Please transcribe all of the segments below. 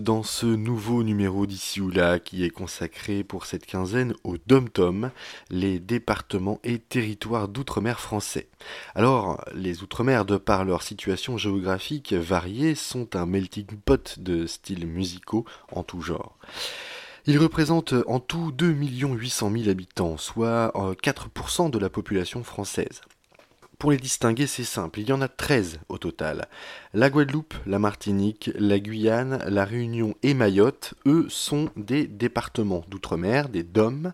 dans ce nouveau numéro d'ici ou là qui est consacré pour cette quinzaine au DOM-TOM, les départements et territoires d'outre-mer français. Alors, les outre-mer, de par leur situation géographique variée, sont un melting pot de styles musicaux en tout genre. Ils représentent en tout 2 800 000 habitants, soit 4% euh, de la population française. Pour les distinguer, c'est simple, il y en a 13 au total. La Guadeloupe, la Martinique, la Guyane, la Réunion et Mayotte, eux, sont des départements d'outre-mer, des DOM.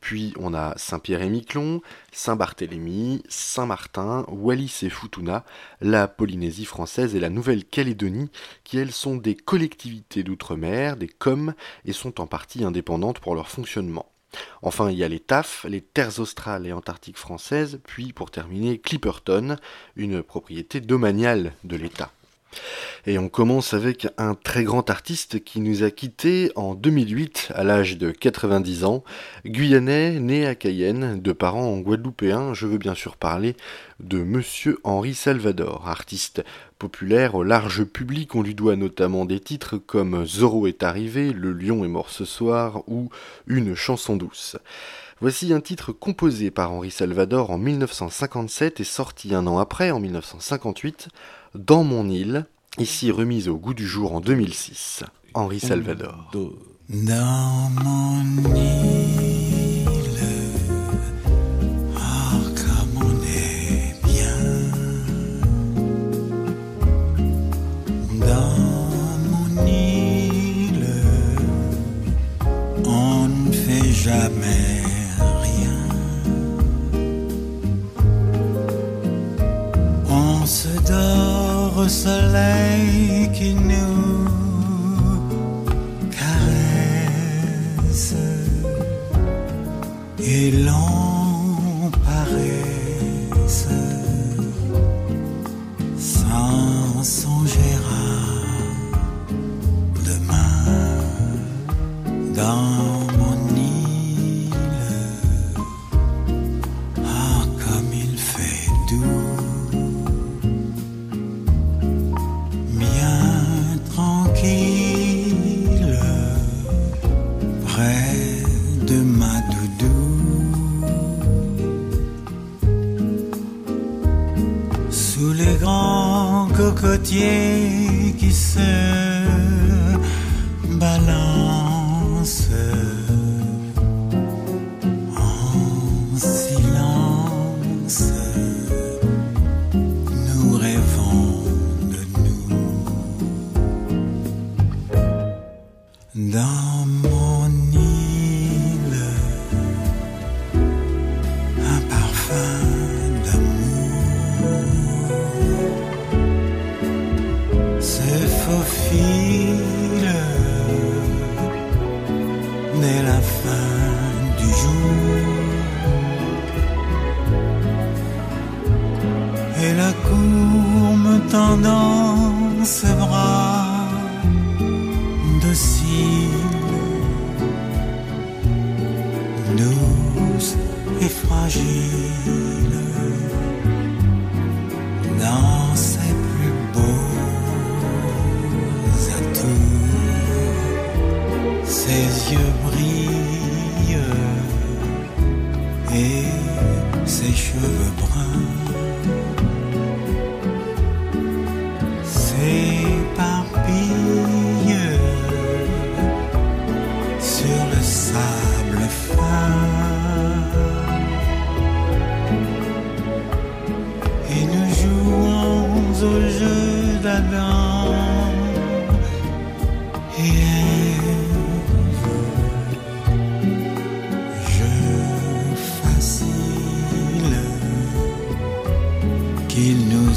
Puis on a Saint-Pierre-et-Miquelon, Saint-Barthélemy, Saint-Martin, Wallis et Futuna, la Polynésie française et la Nouvelle-Calédonie, qui elles sont des collectivités d'outre-mer, des COM, et sont en partie indépendantes pour leur fonctionnement. Enfin, il y a les TAF, les terres australes et antarctiques françaises, puis pour terminer Clipperton, une propriété domaniale de l'État. Et on commence avec un très grand artiste qui nous a quittés en 2008 à l'âge de 90 ans, guyanais, né à Cayenne, de parents guadeloupéens, je veux bien sûr parler de Monsieur Henri Salvador, artiste populaire au large public, on lui doit notamment des titres comme Zorro est arrivé, Le lion est mort ce soir ou Une chanson douce. Voici un titre composé par Henri Salvador en 1957 et sorti un an après, en 1958, Dans mon île, ici remise au goût du jour en 2006. Henri Salvador. Soleil qui se balance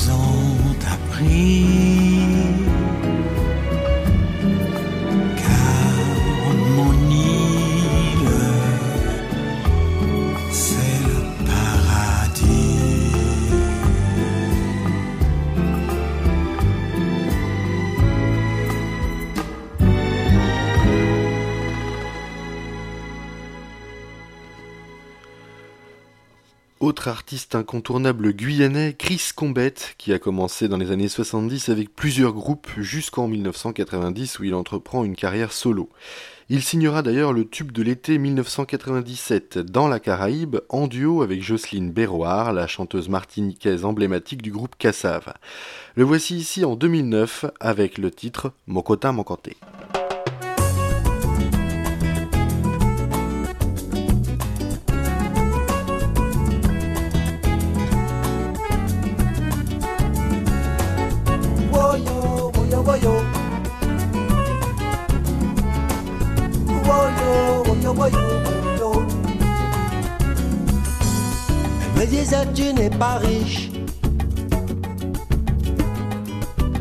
ont appris. Artiste incontournable guyanais, Chris Combette, qui a commencé dans les années 70 avec plusieurs groupes jusqu'en 1990 où il entreprend une carrière solo. Il signera d'ailleurs le tube de l'été 1997 dans la Caraïbe en duo avec Jocelyne Berroir, la chanteuse martiniquaise emblématique du groupe Cassav. Le voici ici en 2009 avec le titre Mokota Mokote. N'es pas riche.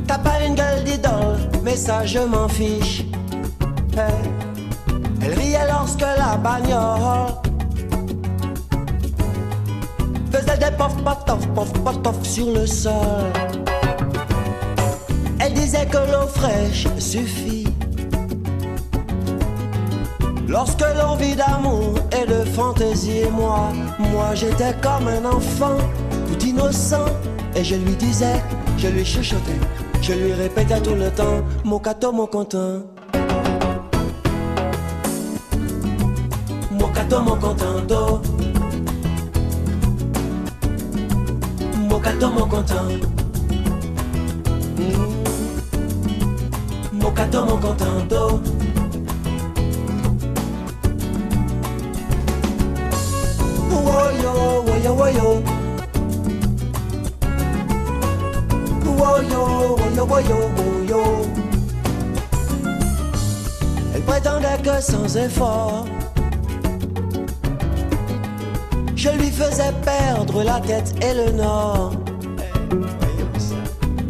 T'as pas une gueule d'idole, mais ça je m'en fiche. Elle riait lorsque la bagnole faisait des pof pof pof pof sur le sol. Elle disait que l'eau fraîche suffit. Lorsque l'envie d'amour et de fantaisie et moi, moi j'étais comme un enfant, tout innocent, et je lui disais, je lui chuchotais, je lui répétais tout le temps, mon cato, mon content. Mon cato, mon contento. Mon cato, mon content. Mon cato, mon contento. Elle prétendait que sans effort, je lui faisais perdre la tête et le nord.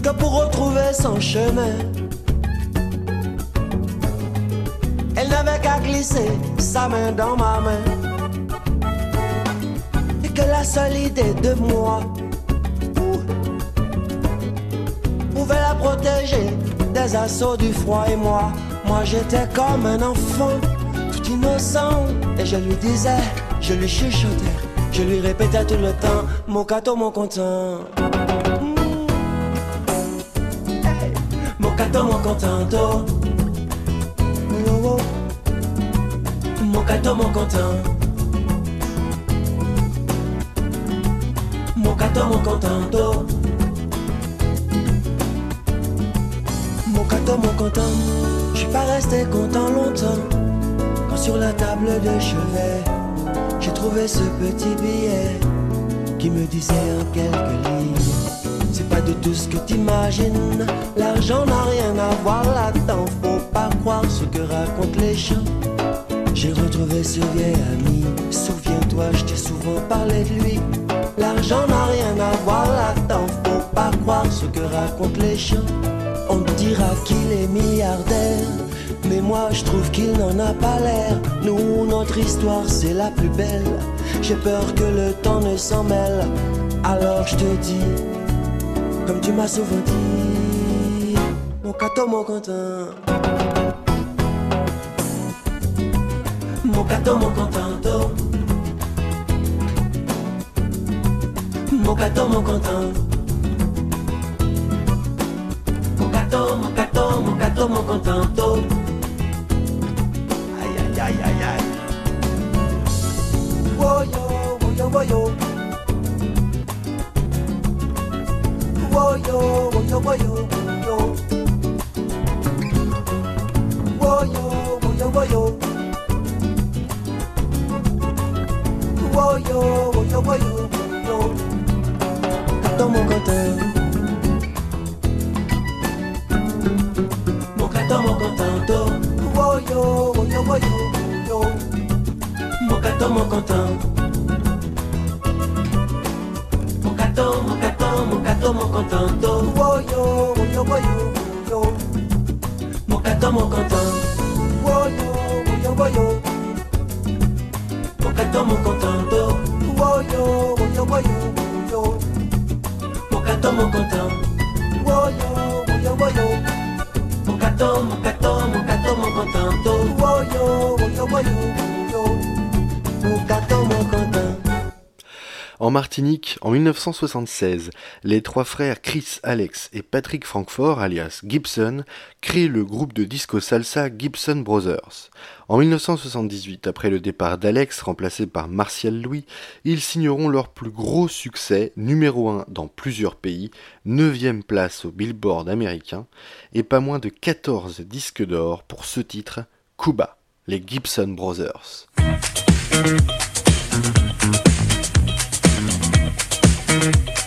Que pour retrouver son chemin, elle n'avait qu'à glisser sa main dans ma main que la seule idée de moi pouvait la protéger des assauts du froid et moi, moi j'étais comme un enfant tout innocent et je lui disais, je lui chuchotais, je lui répétais tout le temps, mon cato, mon content. Mon cato, mon contento. Oh. Mon cato, mon content. Mon cato, mon content. Je suis pas resté content longtemps. Quand sur la table de chevet, j'ai trouvé ce petit billet qui me disait en quelques lignes. C'est pas de tout ce que t'imagines. L'argent n'a rien à voir là-dedans. Faut pas croire ce que racontent les gens. J'ai retrouvé ce vieil ami. Souviens-toi, je t'ai souvent parlé de lui. L'argent n'a rien à voir là-dedans, faut pas croire ce que racontent les gens. On dira qu'il est milliardaire, mais moi je trouve qu'il n'en a pas l'air. Nous, notre histoire c'est la plus belle. J'ai peur que le temps ne s'en mêle. Alors je te dis, comme tu m'as souvent dit, mon cato, mon content. Mon cato, mon contento. Mon cato, mon content. Mon cato, mon cato, mon cato, mon contento. Aïe, aïe, aïe, aïe, aïe. Woyo, woyo. Woyo, woyo, woyo, woyo. Woyo, Cato, mon content. Mon cato, mon contento. Woyo, woyo, woyo, woyo. Mon cato, mon content. Mon cato, mon cato, mon cato, mon contento. Woyo, woyo, woyo, woyo. Mon cato, mon content. Woyo, woyo, woyo. Mon cato, mon contento. Woyo, woyo, woyo, woyo. Mon cato, mon content. Woyo, woyo, woyo. Mon cato, En Martinique, en 1976, les trois frères Chris, Alex et Patrick Francfort, alias Gibson, créent le groupe de disco salsa Gibson Brothers. En 1978, après le départ d'Alex, remplacé par Martial Louis, ils signeront leur plus gros succès, numéro 1 dans plusieurs pays, 9 place au Billboard américain, et pas moins de 14 disques d'or pour ce titre, Cuba, les Gibson Brothers. Thank you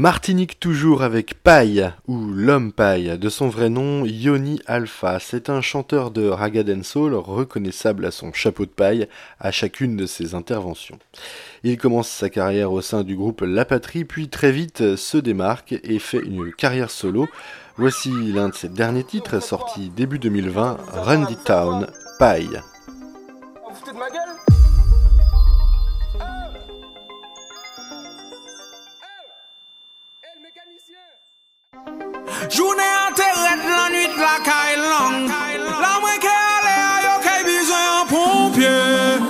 Martinique toujours avec Paille, ou l'homme Paille, de son vrai nom Yoni Alpha. C'est un chanteur de raga soul reconnaissable à son chapeau de paille à chacune de ses interventions. Il commence sa carrière au sein du groupe La Patrie, puis très vite se démarque et fait une carrière solo. Voici l'un de ses derniers titres sorti début 2020, Rundy Town, Paille. Jounen an te red lan nwit la kay lang La mwen ke ale a yo kay bizwen an pompye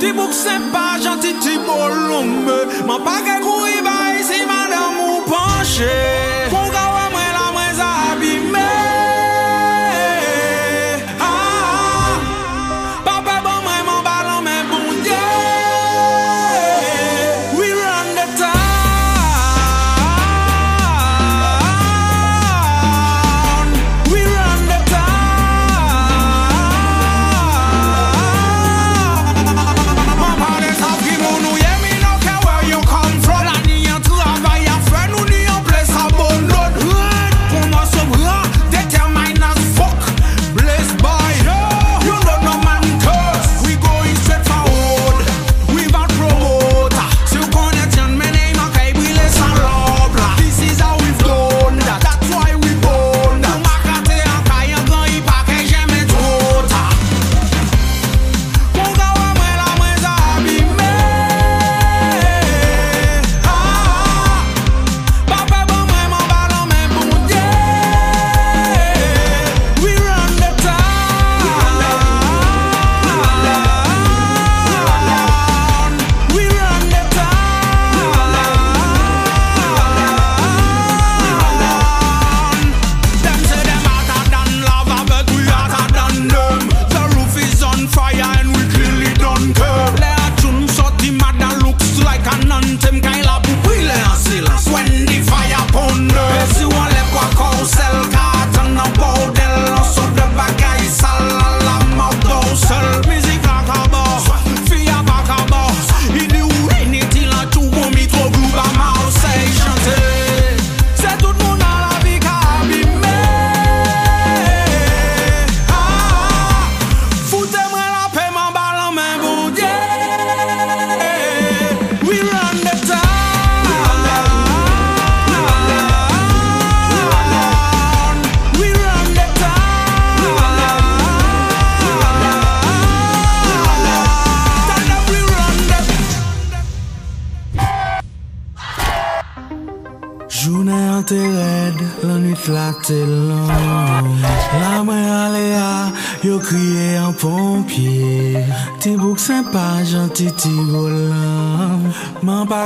Ti mouk sempa janti ti bolombe Man pa ke kou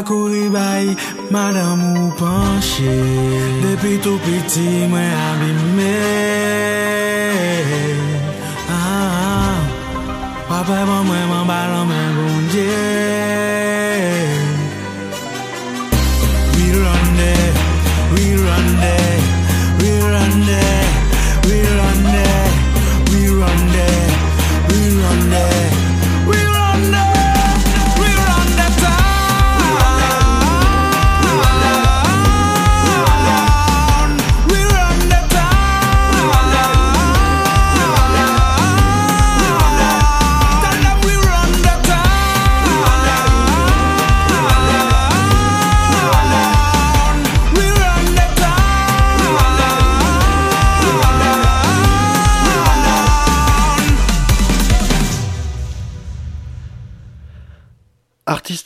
kouri bay, madame ou panche Depi tou piti mwen abime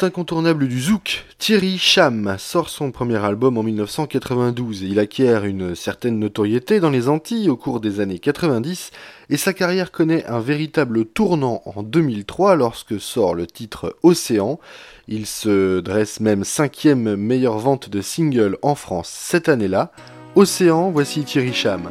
incontournable du zouk, Thierry Cham sort son premier album en 1992 il acquiert une certaine notoriété dans les Antilles au cours des années 90 et sa carrière connaît un véritable tournant en 2003 lorsque sort le titre Océan. Il se dresse même cinquième meilleure vente de single en France cette année-là. Océan, voici Thierry Cham.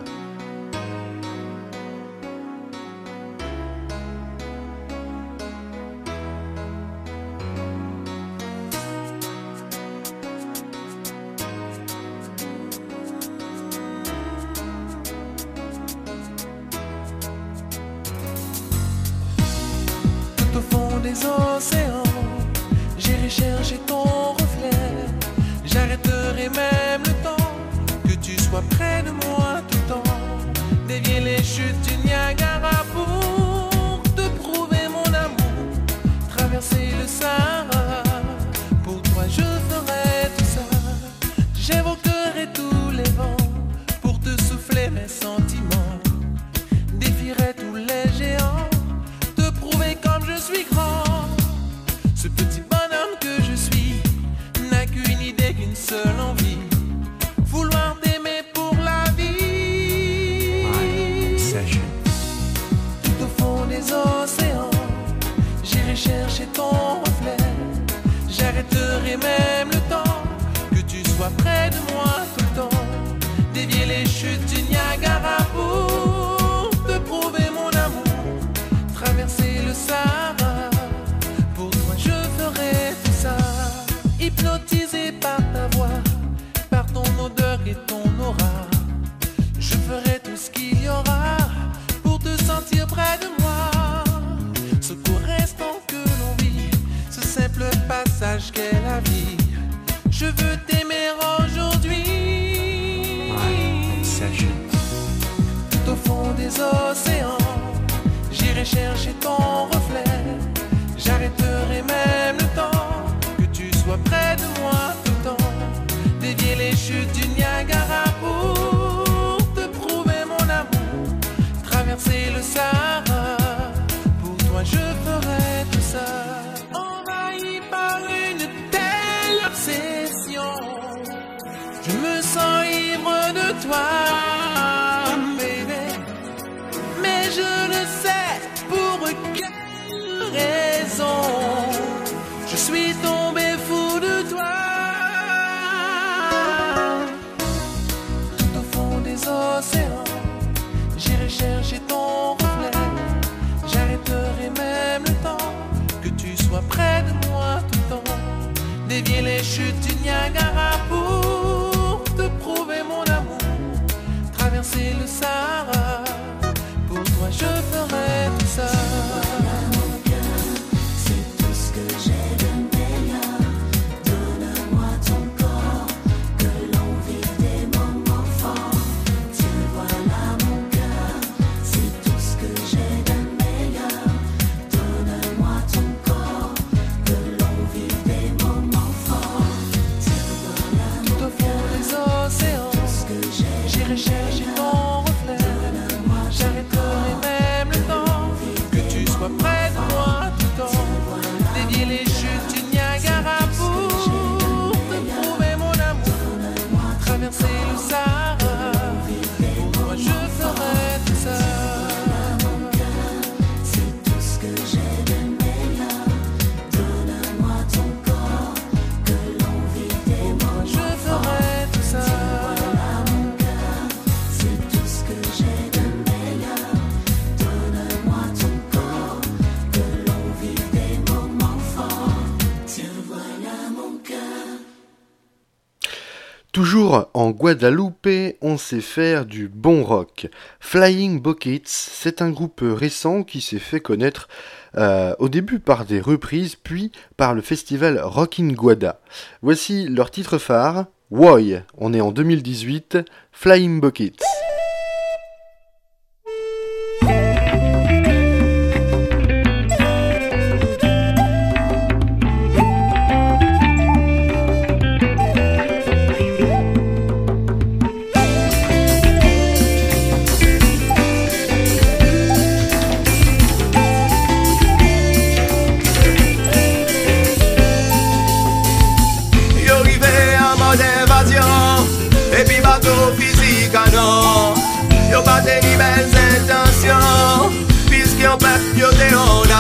Guadeloupe, on sait faire du bon rock. Flying Buckets, c'est un groupe récent qui s'est fait connaître euh, au début par des reprises, puis par le festival Rockin' Guada. Voici leur titre phare, Woy. On est en 2018, Flying Buckets.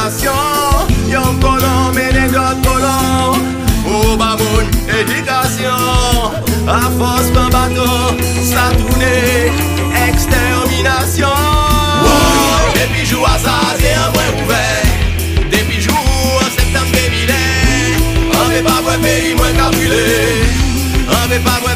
edukasyon Yon kolon mene dot kolon Ou ba moun edukasyon A fos pan bato Sa toune eksterminasyon Depi jou a sa se an mwen ouve Depi jou an septem An ve pa mwen peyi mwen kapile An ve pa mwen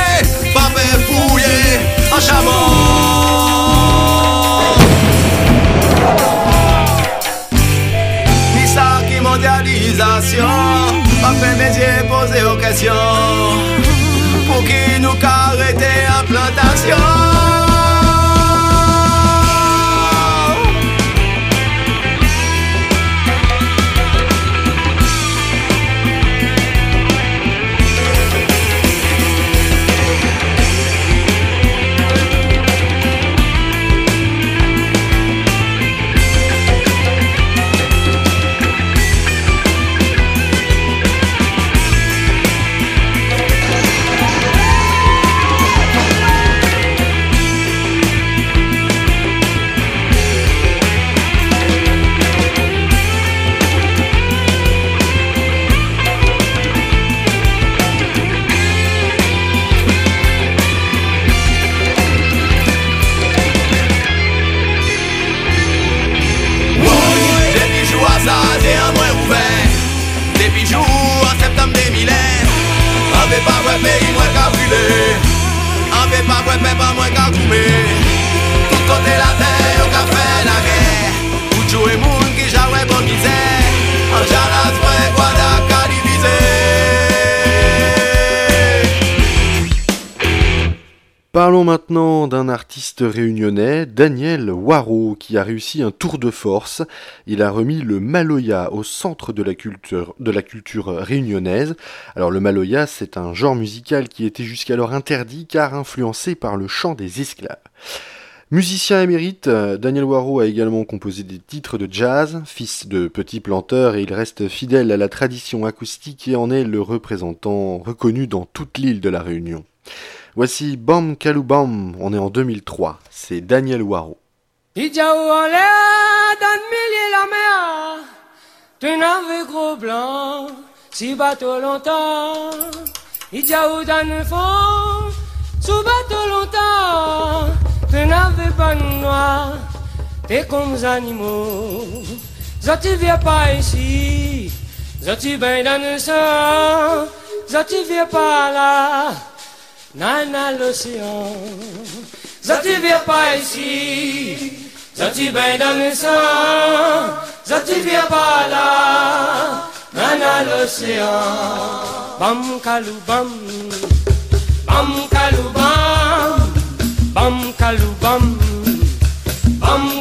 papé fouillé en chabon. Ni ça qui mondialisation, papé métier posé aux questions. Pour qui nous carréter implantation. Mwen mwen pa mwen ka koume. Tout kote la Parlons maintenant d'un artiste réunionnais, Daniel Waro, qui a réussi un tour de force. Il a remis le Maloya au centre de la culture, réunionnaise. Alors le Maloya, c'est un genre musical qui était jusqu'alors interdit car influencé par le chant des esclaves. Musicien émérite, Daniel Waro a également composé des titres de jazz, fils de petit planteur et il reste fidèle à la tradition acoustique et en est le représentant reconnu dans toute l'île de la Réunion. Voici Bam Kaloubam, on est en 2003, c'est Daniel Waro. D'un nave gros blanc, si bateau longtemps, il jaou dans le fond, sous bateau longtemps, d'un nave pas noir, t'es comme des animaux, zoti viens pas ici, zoti bain dans le sang, zoti viens pas là, Nana l'océan, ça tu viens pas ici, ça tu baignes dans le sang, ça tu pas là, Nana l'océan. Bam kalou bam, bam kalou bam, bam kalou bam, bam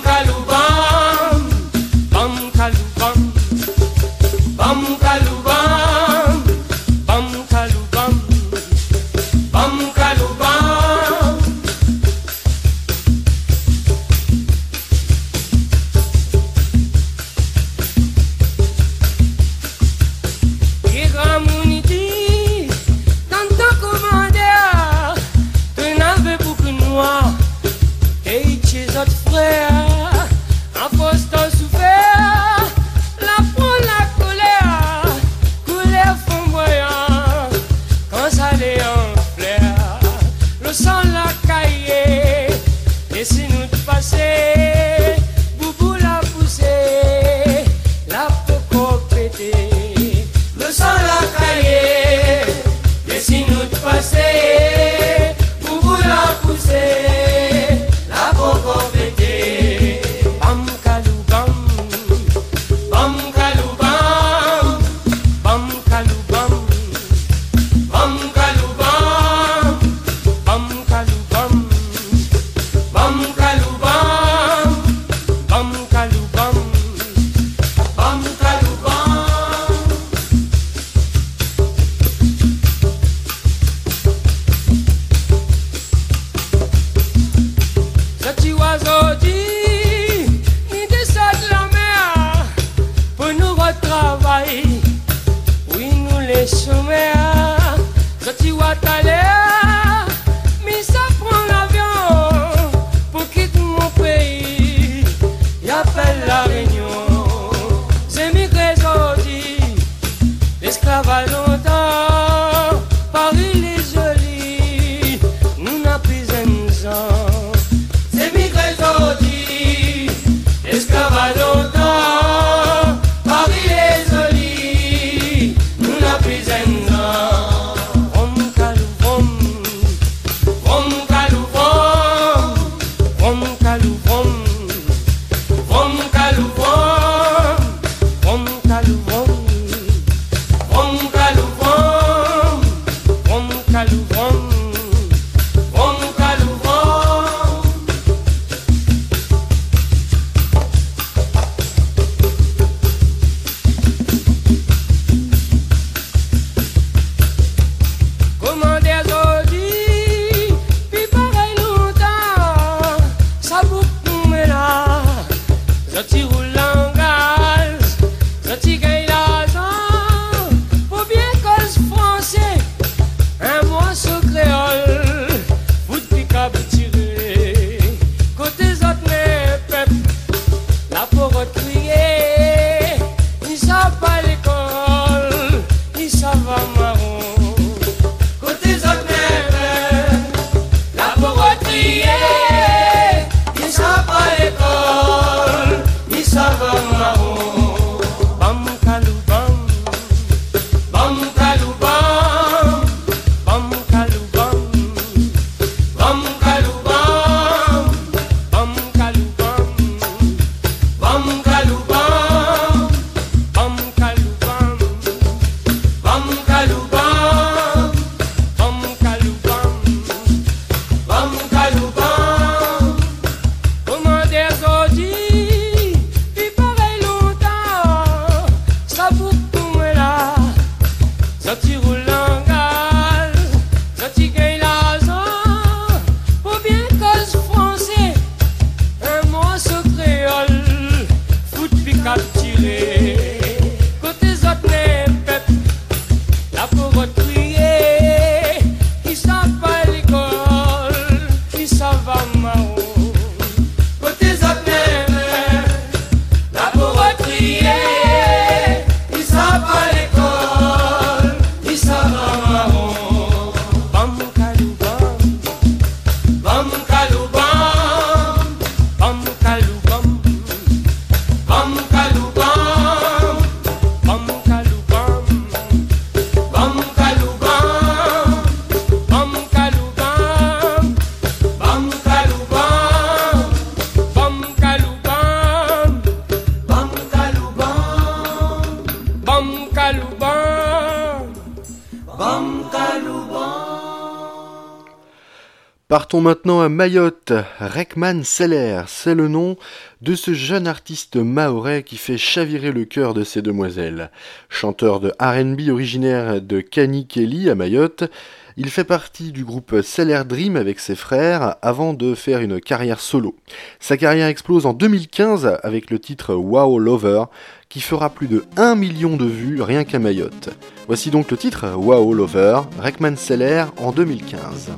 Mayotte. Rekman Seller, c'est le nom de ce jeune artiste maorais qui fait chavirer le cœur de ces demoiselles. Chanteur de RB originaire de Kelly à Mayotte, il fait partie du groupe Seller Dream avec ses frères avant de faire une carrière solo. Sa carrière explose en 2015 avec le titre Wow Lover qui fera plus de 1 million de vues rien qu'à Mayotte. Voici donc le titre Wow Lover, Rekman Seller en 2015.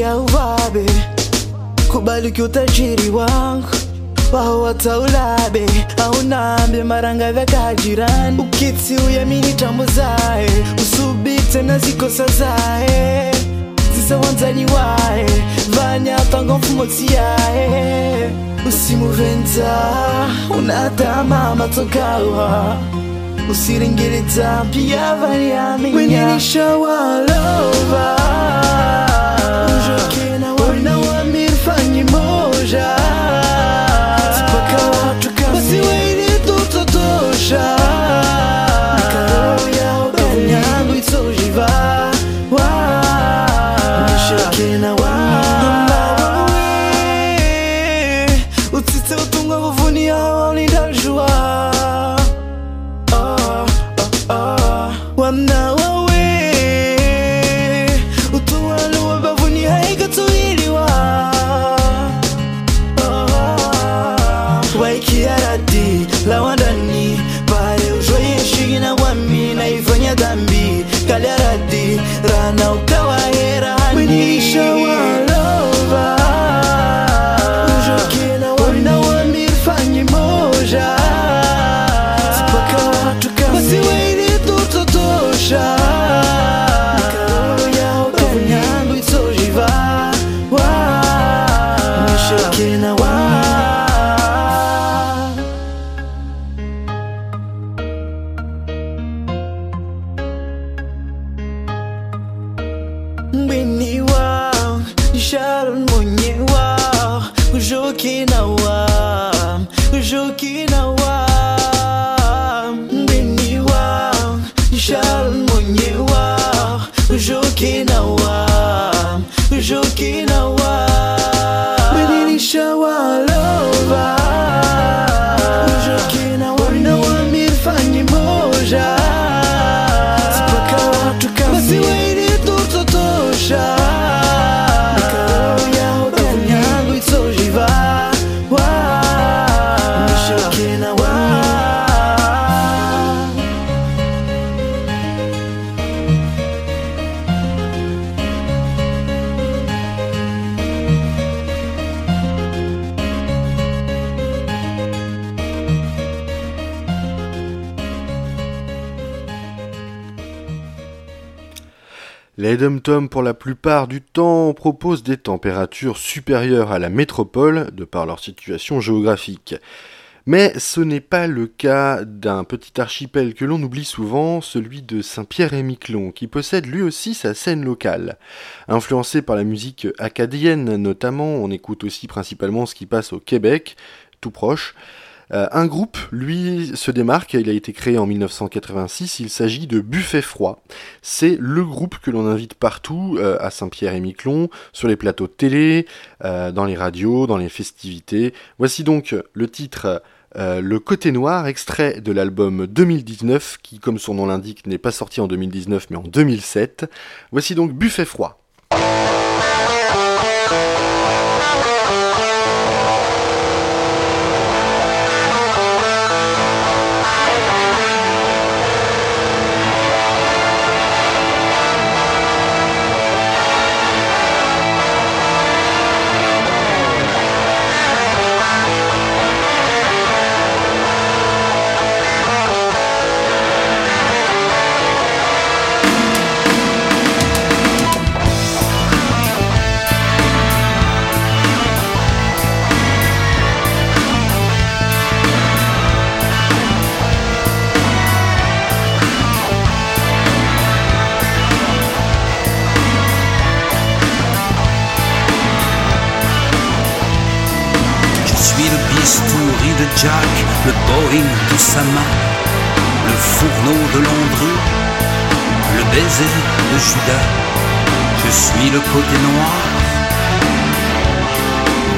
Ya ubabe, kubali utajiri wangu wao wataulabe. Au nambe maranga vya kajirani, ukiti uyamini tambo zae, usubite na zikosa zae zisawanzani wae vanya pango mfumo yae usimuvenza unatama matokawa usiringiritsa pia valiaminya. Mwenyenisha Les dom pour la plupart du temps, proposent des températures supérieures à la métropole, de par leur situation géographique. Mais ce n'est pas le cas d'un petit archipel que l'on oublie souvent, celui de Saint-Pierre-et-Miquelon, qui possède lui aussi sa scène locale. Influencé par la musique acadienne notamment, on écoute aussi principalement ce qui passe au Québec, tout proche, euh, un groupe, lui, se démarque, il a été créé en 1986, il s'agit de Buffet Froid. C'est le groupe que l'on invite partout, euh, à Saint-Pierre-et-Miquelon, sur les plateaux de télé, euh, dans les radios, dans les festivités. Voici donc le titre Le Côté Noir, extrait de l'album 2019, qui, comme son nom l'indique, n'est pas sorti en 2019 mais en 2007. Voici donc Buffet Froid. Suis le bistouri de Jack, le Boeing main, le fourneau de Landru, le baiser de Judas. Je suis le côté noir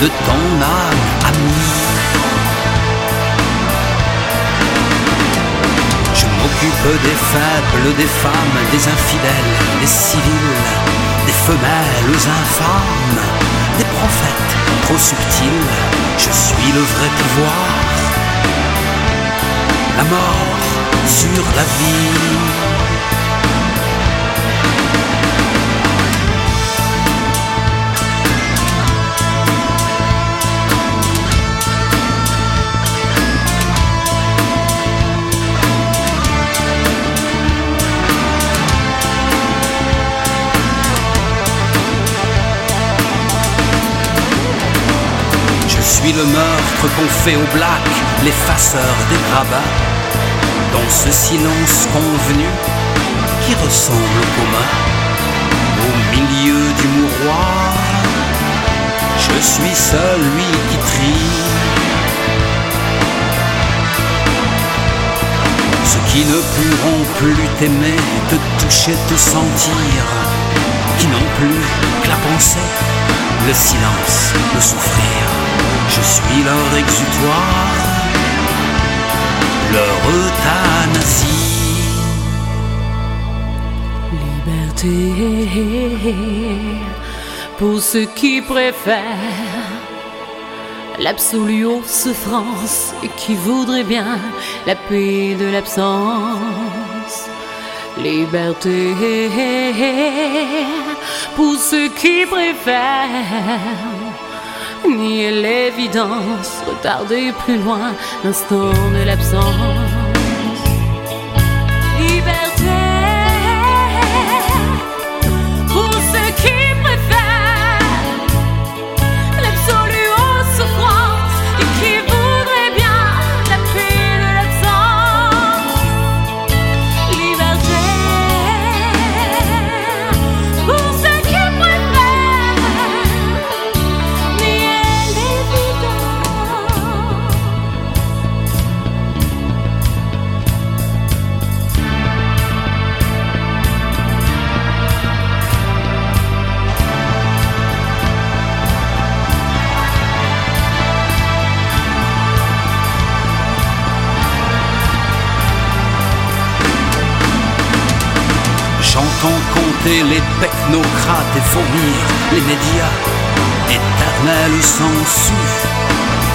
de ton âme amie. Je m'occupe des faibles, des femmes, des infidèles, des civils, des femelles infâmes, des prophètes trop subtils. Je suis le vrai pouvoir, la mort sur la vie. Le meurtre qu'on fait au black, l'effaceur des grabats, dans ce silence convenu qui ressemble au commun, au milieu du mouroir, je suis celui qui trie. Ceux qui ne pourront plus t'aimer, te toucher, te sentir, qui n'ont plus que la pensée, le silence, le souffrir. Je suis leur exutoire, leur euthanasie. Liberté pour ceux qui préfèrent l'absolue souffrance et qui voudraient bien la paix de l'absence. Liberté pour ceux qui préfèrent nier l'évidence, retarder plus loin l'instant de l'absence. Technocrates et vomir les médias, éternels censure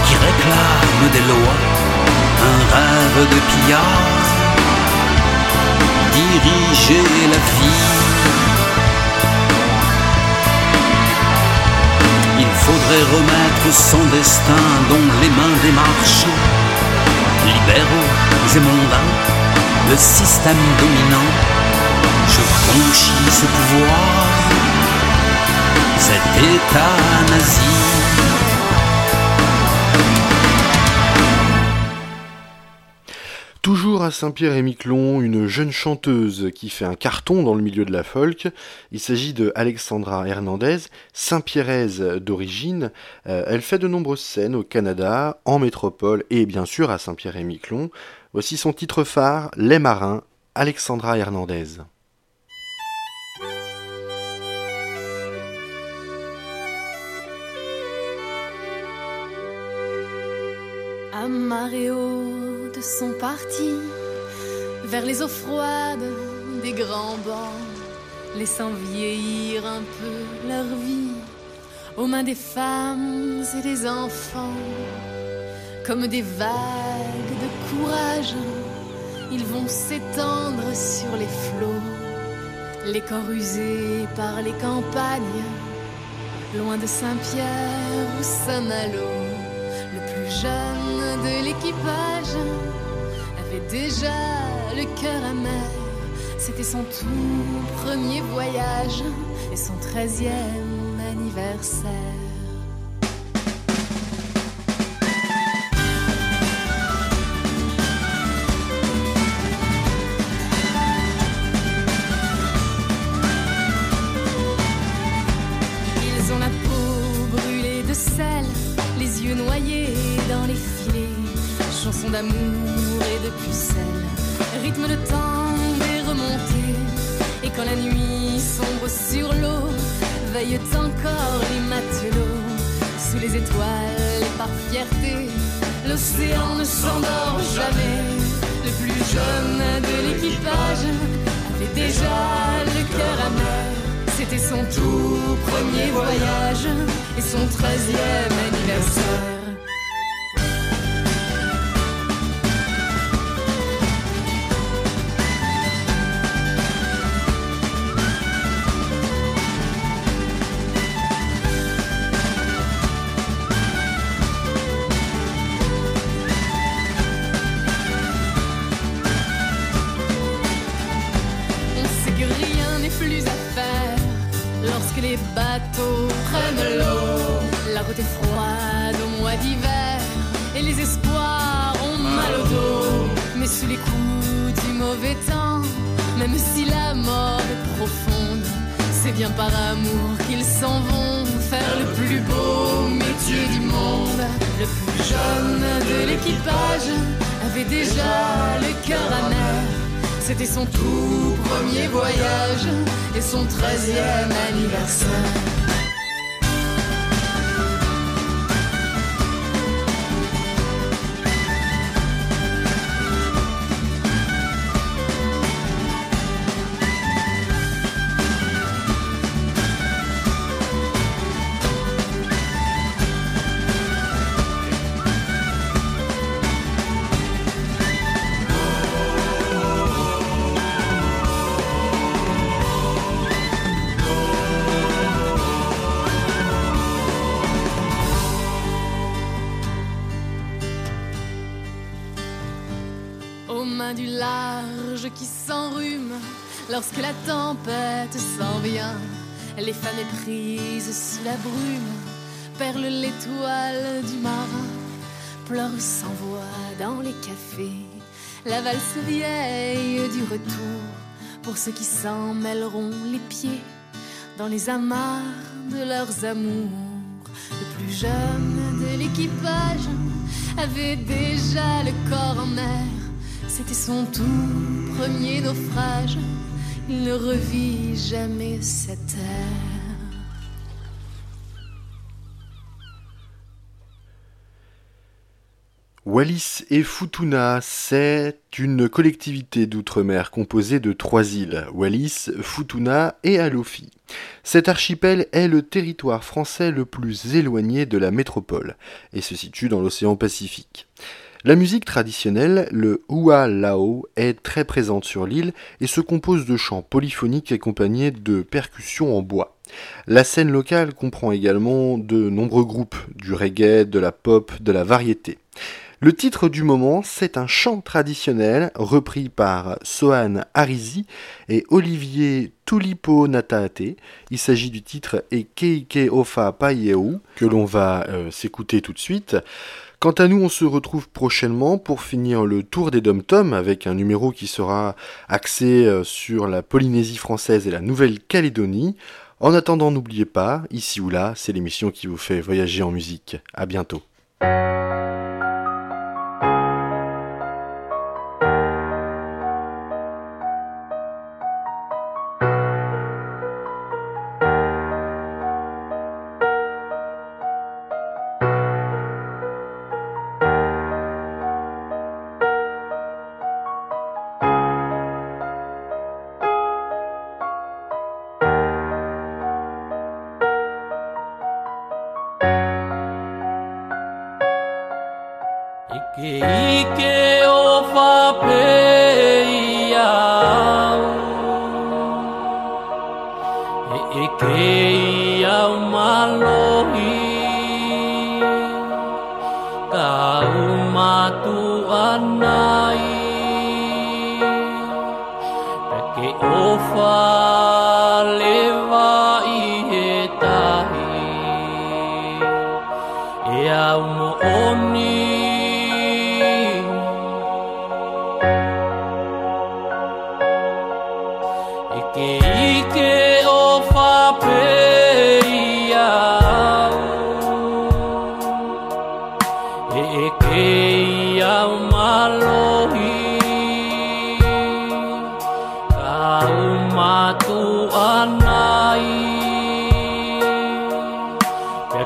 qui réclament des lois, un rêve de pillard, diriger la vie. Il faudrait remettre son destin dans les mains des marchands, libéraux et mondains, le système dominant je franchis ce pouvoir, cet état. Toujours à Saint-Pierre-et-Miquelon, une jeune chanteuse qui fait un carton dans le milieu de la folk. Il s'agit de Alexandra Hernandez, Saint-Pierraise d'origine. Euh, elle fait de nombreuses scènes au Canada, en métropole et bien sûr à Saint-Pierre-et-Miquelon. Voici son titre phare, Les Marins, Alexandra Hernandez. Marée haute sont partis vers les eaux froides des grands bancs, laissant vieillir un peu leur vie aux mains des femmes et des enfants. Comme des vagues de courage, ils vont s'étendre sur les flots, les corps usés par les campagnes, loin de Saint-Pierre ou Saint-Malo, plus jeune de l'équipage avait déjà le cœur amer. C'était son tout premier voyage et son treizième anniversaire. D'amour et de pucelles, rythme de temps des remontées. Et quand la nuit sombre sur l'eau, veillent encore les matelots. Sous les étoiles par fierté, l'océan ne s'endort jamais. Le plus jeune de l'équipage avait déjà le cœur amer. C'était son tout premier voyage et son treizième anniversaire. Son tout premier voyage et son treizième anniversaire. Tempête s'en vient. Les femmes éprises sous la brume perlent l'étoile du marin, pleurent sans voix dans les cafés. La valse vieille du retour pour ceux qui s'en mêleront les pieds dans les amarres de leurs amours. Le plus jeune de l'équipage avait déjà le corps en mer. C'était son tout premier naufrage. Ne revit jamais cette terre. Wallis et Futuna, c'est une collectivité d'outre-mer composée de trois îles, Wallis, Futuna et Alofi. Cet archipel est le territoire français le plus éloigné de la métropole et se situe dans l'océan Pacifique. La musique traditionnelle, le hua lao, est très présente sur l'île et se compose de chants polyphoniques accompagnés de percussions en bois. La scène locale comprend également de nombreux groupes, du reggae, de la pop, de la variété. Le titre du moment, c'est un chant traditionnel repris par Sohan Arizi et Olivier Tulipo Nataate. Il s'agit du titre Ekeike Ofa Paieu que l'on va euh, s'écouter tout de suite. Quant à nous, on se retrouve prochainement pour finir le tour des dom-toms avec un numéro qui sera axé euh, sur la Polynésie française et la Nouvelle-Calédonie. En attendant, n'oubliez pas, ici ou là, c'est l'émission qui vous fait voyager en musique. À bientôt.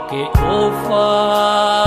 给头发。